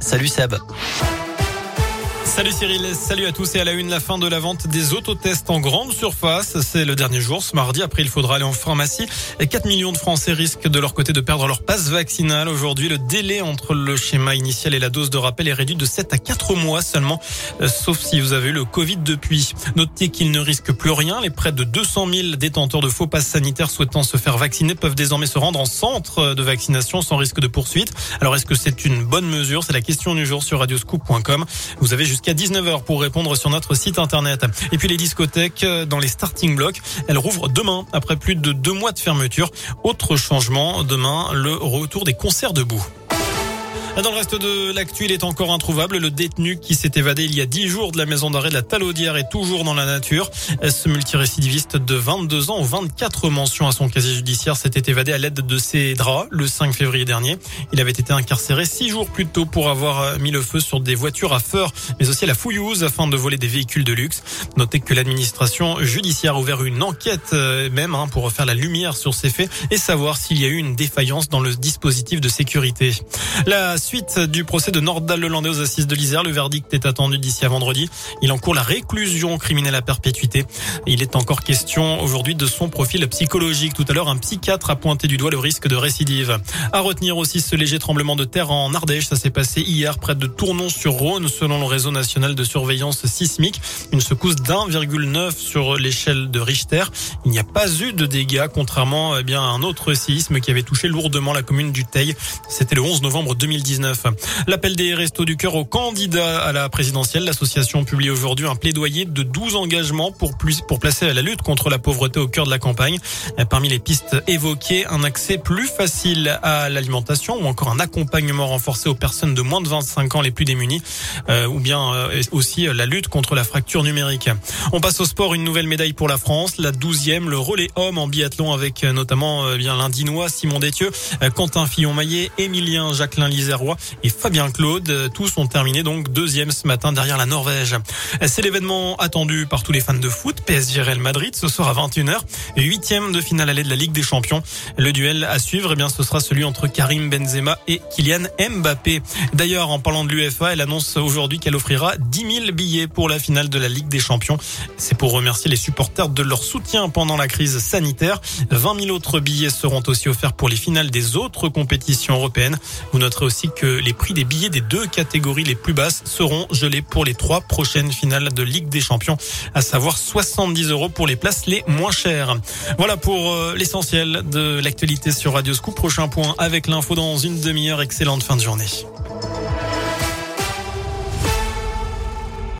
Salut Seb. Salut Cyril, salut à tous et à la une la fin de la vente des autotests en grande surface. C'est le dernier jour ce mardi. Après, il faudra aller en pharmacie. 4 millions de Français risquent de leur côté de perdre leur passe vaccinale. Aujourd'hui, le délai entre le schéma initial et la dose de rappel est réduit de 7 à 4 mois seulement, euh, sauf si vous avez eu le Covid depuis. Notez qu'ils ne risquent plus rien. Les près de 200 000 détenteurs de faux passes sanitaires souhaitant se faire vacciner peuvent désormais se rendre en centre de vaccination sans risque de poursuite. Alors, est-ce que c'est une bonne mesure? C'est la question du jour sur radioscoop.com. Vous avez jusqu'à 19h pour répondre sur notre site internet. Et puis les discothèques euh, dans les starting blocks, elles rouvrent demain après plus de deux mois de fermeture. Autre changement, demain, le retour des concerts debout. Dans le reste de l'actu, il est encore introuvable. Le détenu qui s'est évadé il y a dix jours de la maison d'arrêt de la Talaudière est toujours dans la nature. Ce multirécidiviste de 22 ans aux 24 mentions à son casier judiciaire s'était évadé à l'aide de ses draps le 5 février dernier. Il avait été incarcéré six jours plus tôt pour avoir mis le feu sur des voitures à feu, mais aussi à la fouillouse afin de voler des véhicules de luxe. Notez que l'administration judiciaire a ouvert une enquête euh, même hein, pour faire la lumière sur ces faits et savoir s'il y a eu une défaillance dans le dispositif de sécurité. La suite du procès de Nordal Lelandais aux assises de l'Isère. Le verdict est attendu d'ici à vendredi. Il encourt la réclusion criminelle à perpétuité. Il est encore question aujourd'hui de son profil psychologique. Tout à l'heure, un psychiatre a pointé du doigt le risque de récidive. À retenir aussi ce léger tremblement de terre en Ardèche. Ça s'est passé hier près de Tournon-sur-Rhône selon le réseau national de surveillance sismique. Une secousse d'1,9 sur l'échelle de Richter. Il n'y a pas eu de dégâts contrairement eh bien, à un autre séisme qui avait touché lourdement la commune du Teil. C'était le 11 novembre 2010. L'appel des Restos du Cœur aux candidats à la présidentielle. L'association publie aujourd'hui un plaidoyer de 12 engagements pour, plus, pour placer la lutte contre la pauvreté au cœur de la campagne. Parmi les pistes évoquées, un accès plus facile à l'alimentation ou encore un accompagnement renforcé aux personnes de moins de 25 ans les plus démunies euh, ou bien euh, aussi la lutte contre la fracture numérique. On passe au sport, une nouvelle médaille pour la France, la 12e, le relais homme en biathlon avec euh, notamment euh, bien l'Indinois Simon Détieux, Quentin Fillon-Maillet, Émilien Jacqueline Et Fabien Claude. Tous ont terminé donc deuxième ce matin derrière la Norvège. C'est l'événement attendu par tous les fans de foot. PSG Real Madrid ce soir à 21h. Huitième de finale allée de la Ligue des Champions. Le duel à suivre, eh bien, ce sera celui entre Karim Benzema et Kylian Mbappé. D'ailleurs, en parlant de l'UFA, elle annonce aujourd'hui qu'elle offrira 10 000 billets pour la finale de la Ligue des Champions. C'est pour remercier les supporters de leur soutien pendant la crise sanitaire. 20 000 autres billets seront aussi offerts pour les finales des autres compétitions européennes. Vous noterez aussi que les prix des billets des deux catégories les plus basses seront gelés pour les trois prochaines finales de Ligue des Champions, à savoir 70 euros pour les places les moins chères. Voilà pour euh, l'essentiel de l'actualité sur Radio Scoop. Prochain point avec l'info dans une demi-heure. Excellente fin de journée.